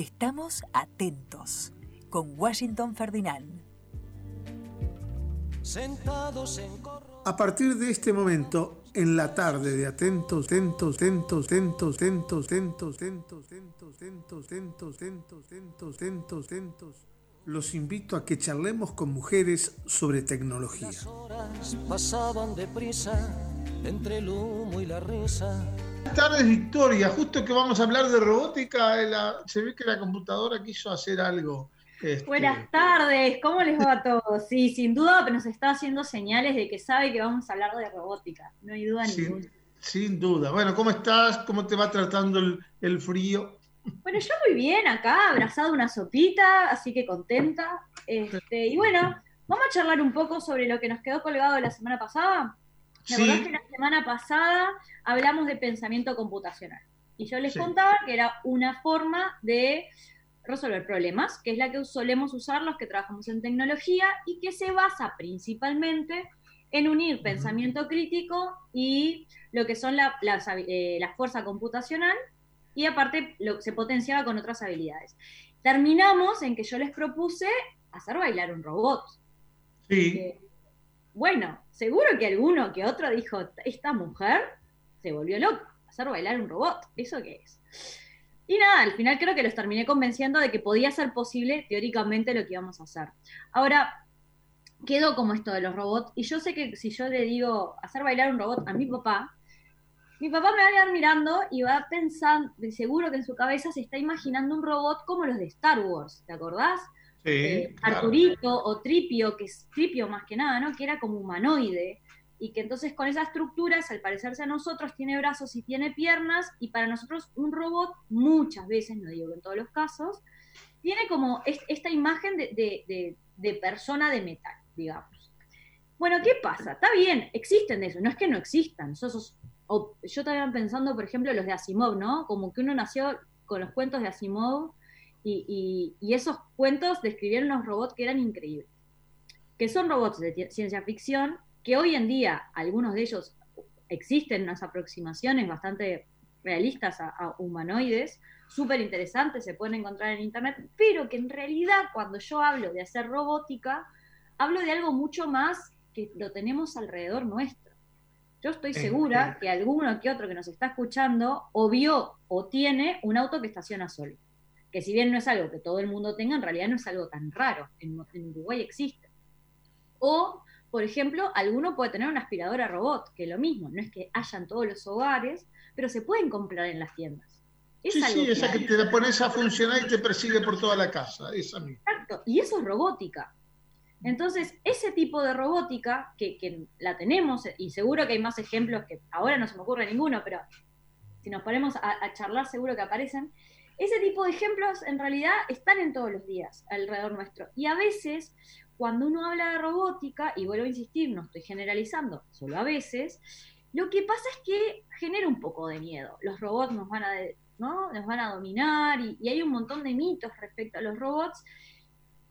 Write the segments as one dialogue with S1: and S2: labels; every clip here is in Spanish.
S1: Estamos atentos con Washington Ferdinand.
S2: A partir de este momento, en la tarde de atentos, atentos, atentos, atentos, atentos, atentos, atentos, atentos, atentos, atentos, atentos, atentos, atentos, atentos, los invito a que charlemos con mujeres sobre tecnología. Las horas pasaban deprisa entre el humo y la risa. Buenas tardes, Victoria. Justo que vamos a hablar de robótica, se ve que la computadora quiso hacer algo.
S3: Este, Buenas tardes, ¿cómo les va a todos? Sí, sin duda nos está haciendo señales de que sabe que vamos a hablar de robótica, no hay duda ninguna.
S2: Sin duda. Bueno, ¿cómo estás? ¿Cómo te va tratando el, frío?
S3: Bueno, yo muy bien acá, abrazado una sopita, así que contenta. Este, y bueno, vamos a charlar un poco sobre lo que nos quedó colgado la semana pasada. ¿Me sí. que la semana pasada hablamos de pensamiento computacional? Y yo les contaba que era una forma de resolver problemas, que es la que solemos usar los que trabajamos en tecnología y que se basa principalmente en unir pensamiento crítico y lo que son la, eh, la, fuerza computacional y aparte lo, se potenciaba con otras habilidades. Terminamos en que yo les propuse hacer bailar un robot.
S2: Sí.
S3: Bueno, seguro que alguno que otro dijo, esta mujer se volvió loca, hacer bailar un robot, ¿eso qué es? Y nada, al final creo que los terminé convenciendo de que podía ser posible teóricamente lo que íbamos a hacer. Ahora, quedó como esto de los robots, y yo sé que si yo le digo hacer bailar un robot a mi papá, mi papá me va a quedar mirando y va a pensar, seguro que en su cabeza se está imaginando un robot como los de Star Wars, ¿te acordás?
S2: Sí, eh,
S3: Arturito o Tripio, que es Tripio más que nada, ¿no? Que era como humanoide y que entonces con esas estructuras, al parecerse a nosotros, tiene brazos y tiene piernas, y para nosotros un robot muchas veces, no digo en todos los casos, tiene como esta imagen de, persona de metal, digamos. Bueno, ¿qué pasa? Está bien, existen de eso, no es que no existan. yo estaba pensando, por ejemplo, los de Asimov, ¿no? Como que uno nació con los cuentos de Asimov y, y esos cuentos describieron unos robots que eran increíbles. Que son robots de ciencia ficción, que hoy en día algunos de ellos existen unas aproximaciones bastante realistas a, humanoides, súper interesantes, se pueden encontrar en internet, pero que en realidad cuando yo hablo de hacer robótica, hablo de algo mucho más que lo tenemos alrededor nuestro. Yo estoy segura que alguno que otro que nos está escuchando o vio o tiene un auto que estaciona solo. Que si bien no es algo que todo el mundo tenga, en realidad no es algo tan raro. En, en Uruguay existe. O por ejemplo, alguno puede tener una aspiradora robot, que es lo mismo, no es que hayan todos los hogares, pero se pueden comprar en las tiendas.
S2: sí, sí, esa que te la pones a funcionar y te persigue por toda la casa, esa misma.
S3: Exacto, y eso es robótica. Entonces, ese tipo de robótica, que, la tenemos, y seguro que hay más ejemplos que ahora no se me ocurre ninguno, pero si nos ponemos a, a charlar seguro que aparecen, ese tipo de ejemplos en realidad están en todos los días alrededor nuestro. Y a veces cuando uno habla de robótica, y vuelvo a insistir, no estoy generalizando, solo a veces, lo que pasa es que genera un poco de miedo. Los robots nos van a, ¿no? nos van a dominar y, hay un montón de mitos respecto a los robots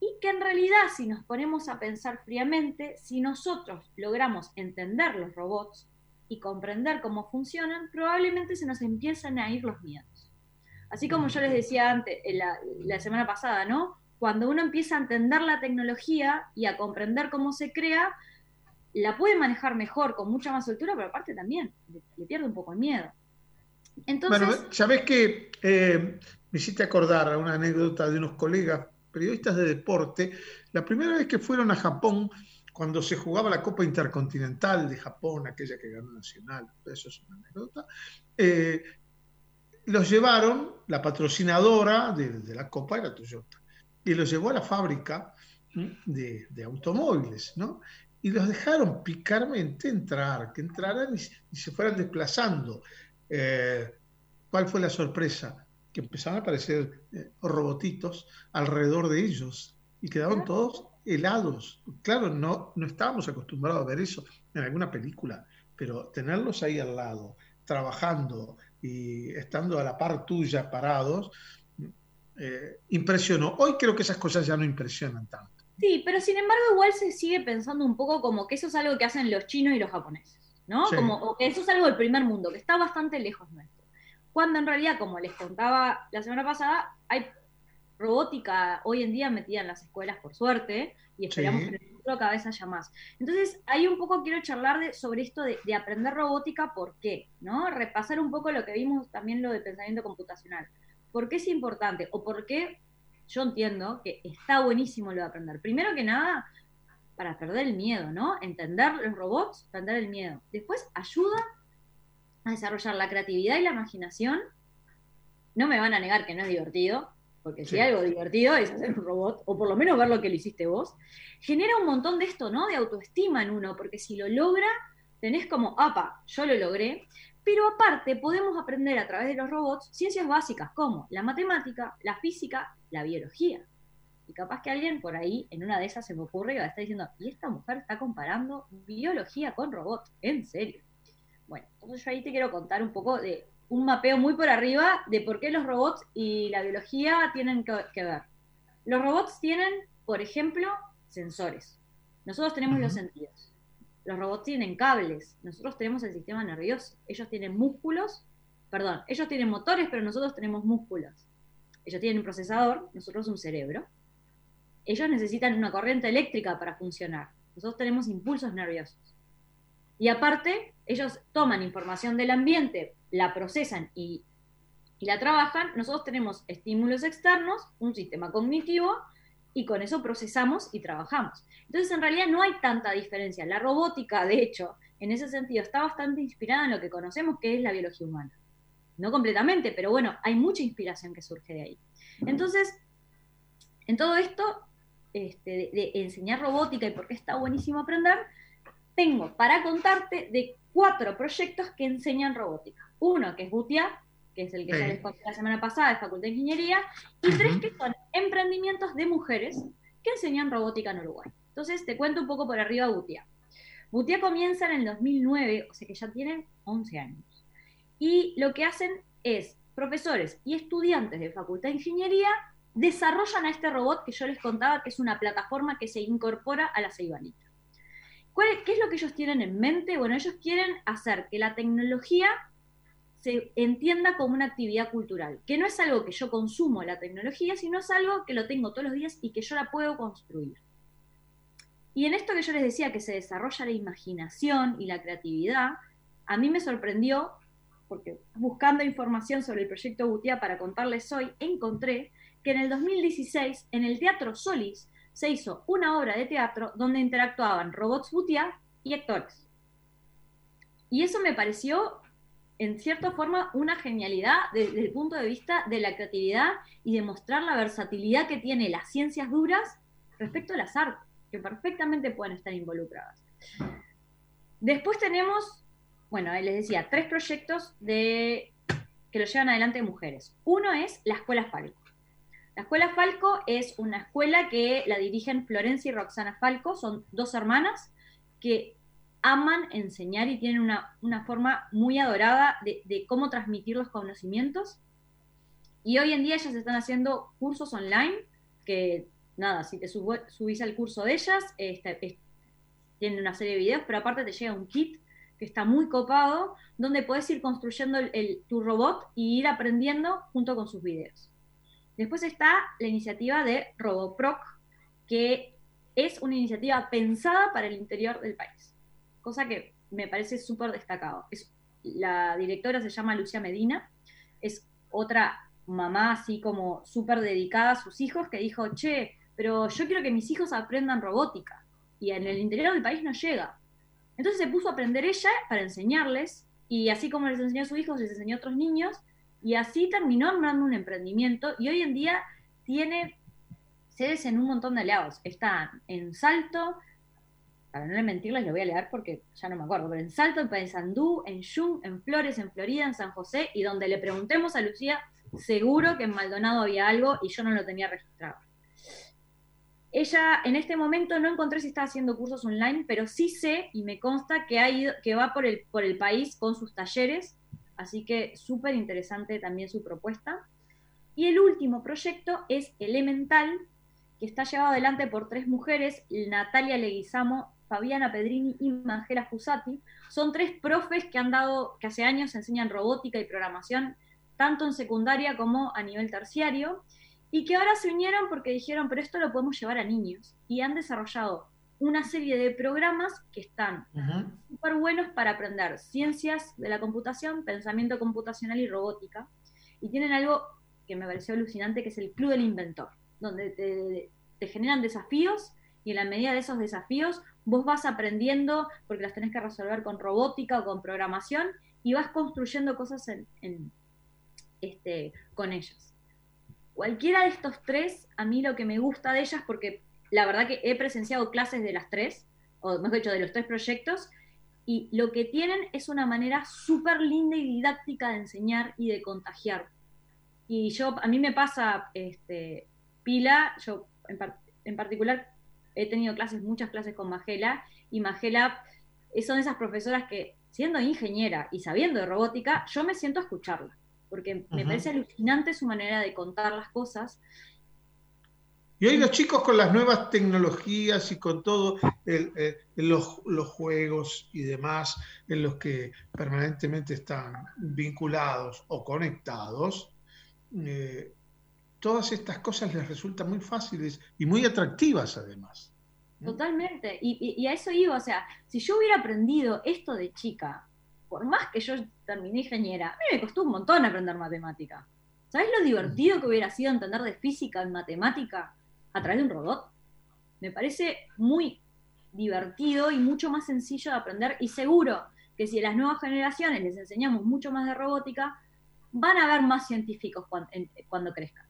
S3: y que en realidad si nos ponemos a pensar fríamente, si nosotros logramos entender los robots y comprender cómo funcionan, probablemente se nos empiezan a ir los miedos. Así como yo les decía antes, la, la semana pasada, ¿no? cuando uno empieza a entender la tecnología y a comprender cómo se crea, la puede manejar mejor, con mucha más soltura, pero aparte también le, pierde un poco el miedo.
S2: Entonces, bueno, sabes que eh, me hiciste acordar a una anécdota de unos colegas periodistas de deporte. La primera vez que fueron a Japón, cuando se jugaba la Copa Intercontinental de Japón, aquella que ganó Nacional, eso es una anécdota, eh, los llevaron, la patrocinadora de, de la Copa era Toyota y los llevó a la fábrica de, automóviles, ¿no? Y los dejaron picarmente entrar, que entraran y, se fueran desplazando. Eh, ¿Cuál fue la sorpresa? Que empezaron a aparecer eh, robotitos alrededor de ellos y quedaron todos helados. Claro, no, no estábamos acostumbrados a ver eso en alguna película, pero tenerlos ahí al lado, trabajando y estando a la par tuya parados, eh, impresionó. Hoy creo que esas cosas ya no impresionan tanto.
S3: Sí, pero sin embargo igual se sigue pensando un poco como que eso es algo que hacen los chinos y los japoneses, ¿no? Como o que eso es algo del primer mundo, que está bastante lejos nuestro. Cuando en realidad, como les contaba la semana pasada, hay robótica hoy en día metida en las escuelas, por suerte, y esperamos que en el futuro cada vez haya más. Entonces, ahí un poco quiero charlar de, sobre esto de, de, aprender robótica, ¿por qué? ¿no? Repasar un poco lo que vimos también lo de pensamiento computacional. ¿Por qué es importante? ¿O por qué yo entiendo que está buenísimo lo de aprender? Primero que nada, para perder el miedo, ¿no? Entender los robots, perder el miedo. Después ayuda a desarrollar la creatividad y la imaginación. No me van a negar que no es divertido, porque si hay algo divertido es hacer un robot, o por lo menos ver lo que lo hiciste vos, genera un montón de esto, ¿no? De autoestima en uno, porque si lo logra, tenés como, apa, yo lo logré. Pero aparte, podemos aprender a través de los robots ciencias básicas como la matemática, la física, la biología. Y capaz que alguien por ahí, en una de esas, se me ocurre y va a estar diciendo, y esta mujer está comparando biología con robots, en serio. Bueno, entonces yo ahí te quiero contar un poco de un mapeo muy por arriba de por qué los robots y la biología tienen que, ver. Los robots tienen, por ejemplo, sensores. Nosotros tenemos los sentidos. Los robots tienen cables. Nosotros tenemos el sistema nervioso. Ellos tienen músculos. Perdón, ellos tienen motores, pero nosotros tenemos músculos. Ellos tienen un procesador, nosotros un cerebro. Ellos necesitan una corriente eléctrica para funcionar. Nosotros tenemos impulsos nerviosos. Y aparte, ellos toman información del ambiente la procesan y, la trabajan, nosotros tenemos estímulos externos, un sistema cognitivo, y con eso procesamos y trabajamos. Entonces, en realidad no hay tanta diferencia. La robótica, de hecho, en ese sentido, está bastante inspirada en lo que conocemos que es la biología humana. No completamente, pero bueno, hay mucha inspiración que surge de ahí. Entonces, en todo esto, este, de, de, enseñar robótica y por qué está buenísimo aprender, tengo para contarte de cuatro proyectos que enseñan robótica. Uno que es Butia, que es el que ya les conté la semana pasada de Facultad de Ingeniería, y tres que son emprendimientos de mujeres que enseñan robótica en Uruguay. Entonces te cuento un poco por arriba Butia. Butia comienza en el 2009, o sea que ya tienen 11 años. Y lo que hacen es, profesores y estudiantes de Facultad de Ingeniería desarrollan a este robot que yo les contaba que es una plataforma que se incorpora a la ¿Qué es lo que ellos tienen en mente? Bueno, ellos quieren hacer que la tecnología se entienda como una actividad cultural, que no es algo que yo consumo la tecnología, sino es algo que lo tengo todos los días y que yo la puedo construir. Y en esto que yo les decía que se desarrolla la imaginación y la creatividad, a mí me sorprendió, porque buscando información sobre el proyecto Butia para contarles hoy, encontré que en el 2016, en el Teatro Solis, se hizo una obra de teatro donde interactuaban robots Butia y actores. Y eso me pareció, en cierta forma, una genialidad desde el punto de vista de la creatividad y de mostrar la versatilidad que tiene las ciencias duras respecto a las artes, que perfectamente pueden estar involucradas. Después tenemos, bueno, les decía, tres proyectos que lo llevan adelante mujeres. Uno es la Escuela Falco. La Escuela Falco es una escuela que la dirigen Florencia y Roxana Falco, son dos hermanas que aman enseñar y tienen una, forma muy adorada de, cómo transmitir los conocimientos. Y hoy en día ellas están haciendo cursos online, que nada, si te subís al curso de ellas, este, tienen una serie de videos, pero aparte te llega un kit que está muy copado, donde puedes ir construyendo tu robot y ir aprendiendo junto con sus videos. Después está la iniciativa de RoboProc, que es una iniciativa pensada para el interior del país, cosa que me parece súper destacado. Es, la directora se llama Lucia Medina, es otra mamá así como súper dedicada a sus hijos que dijo, che, pero yo quiero que mis hijos aprendan robótica y en el interior del país no llega. Entonces se puso a aprender ella para enseñarles y así como les enseñó a sus hijos, les enseñó a otros niños y así terminó armando un emprendimiento y hoy en día tiene sedes en un montón de lados. Está en Salto, para no mentirles, lo voy a leer porque ya no me acuerdo, pero en Salto, en Paysandú, en Jung, en Flores, en Florida, en San José, y donde le preguntemos a Lucía, seguro que en Maldonado había algo y yo no lo tenía registrado. Ella en este momento no encontré si está haciendo cursos online, pero sí sé y me consta que, ha ido, que va por el, por el país con sus talleres Así que súper interesante también su propuesta. Y el último proyecto es Elemental, que está llevado adelante por tres mujeres, Natalia Leguizamo, Fabiana Pedrini y Mangela Fusati. Son tres profes que han dado, que hace años enseñan robótica y programación, tanto en secundaria como a nivel terciario. y que ahora se unieron porque dijeron, pero esto lo podemos llevar a niños. Y han desarrollado una serie de programas que están súper buenos para aprender ciencias de la computación, pensamiento computacional y robótica. Y tienen algo que me pareció alucinante, que es el Club del Inventor, donde te, te generan desafíos y en la medida de esos desafíos vos vas aprendiendo, porque las tenés que resolver con robótica o con programación, y vas construyendo cosas en, este, con ellas. Cualquiera de estos tres, a mí lo que me gusta de ellas, porque la verdad que he presenciado clases de las tres, o mejor dicho, de los tres proyectos, y lo que tienen es una manera súper linda y didáctica de enseñar y de contagiar. Y yo, a mí me pasa, este, pila, yo en, en particular he tenido clases, muchas clases con Magela, y Magela son esas profesoras que, siendo ingeniera y sabiendo de robótica, yo me siento a escucharla, porque me parece alucinante su manera de contar las cosas.
S2: Y hoy los chicos con las nuevas tecnologías y con todo, eh, los, juegos y demás en los que permanentemente están vinculados o conectados, eh, todas estas cosas les resultan muy fáciles y muy atractivas además.
S3: Totalmente, y, a eso iba, o sea, si yo hubiera aprendido esto de chica, por más que yo terminé ingeniera, a mí me costó un montón aprender matemática. ¿Sabes lo divertido que hubiera sido entender de física y matemática a través de un robot? Me parece muy divertido y mucho más sencillo de aprender y seguro que si a las nuevas generaciones les enseñamos mucho más de robótica, van a haber más científicos cuando crezcan.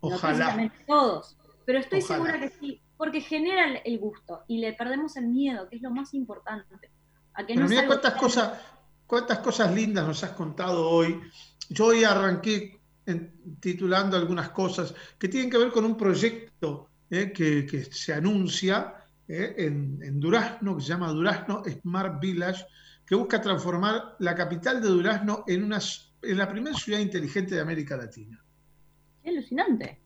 S2: Ojalá.
S3: No todos, pero estoy segura que sí, porque genera el gusto y le perdemos el miedo, que es lo más importante.
S2: A que pero mira cuántas cosas, cuántas cosas lindas nos has contado hoy. Yo hoy arranqué titulando algunas cosas que tienen que ver con un proyecto eh, que, se anuncia eh, en, en, Durazno, que se llama Durazno Smart Village, que busca transformar la capital de Durazno en, una, en la primera ciudad inteligente de América Latina
S3: alucinante.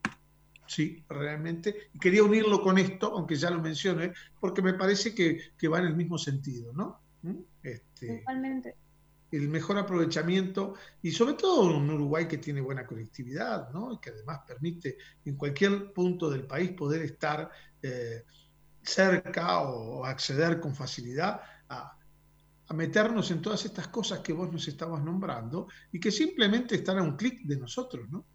S2: Sí, realmente. Y quería unirlo con esto, aunque ya lo mencioné, porque me parece que, va en el mismo sentido, ¿no?
S3: ¿Mm? Este, Totalmente.
S2: El mejor aprovechamiento y sobre todo un Uruguay que tiene buena conectividad, ¿no? Y que además permite en cualquier punto del país poder estar eh, cerca o acceder con facilidad a, a meternos en todas estas cosas que vos nos estabas nombrando y que simplemente están a un clic de nosotros, ¿no?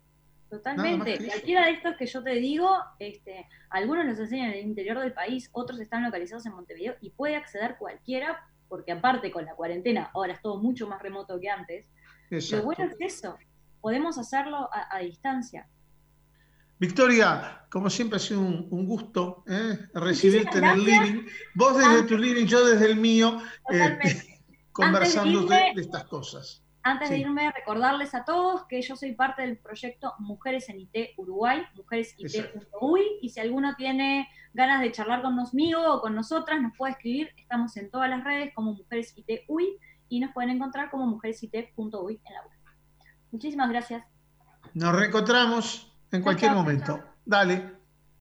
S3: Totalmente. Cualquiera de estos que yo te digo, este, algunos los enseñan en el interior del país, otros están localizados en Montevideo y puede acceder cualquiera, porque aparte con la cuarentena, ahora es todo mucho más remoto que antes. Lo bueno es eso, podemos hacerlo a, distancia.
S2: Victoria, como siempre ha sido un, gusto ¿eh? recibirte en el living. Vos desde tu living, yo desde el mío, eh, conversando de estas cosas.
S3: Antes de irme, recordarles a todos que yo soy parte del proyecto Mujeres en IT Uruguay, mujeresit.uy, y si alguno tiene ganas de charlar con conmigo o con nosotras, nos puede escribir. Estamos en todas las redes como Mujeres IT y nos pueden encontrar como mujeresit.uy en la web. Muchísimas gracias.
S2: Nos reencontramos en cualquier momento. Dale.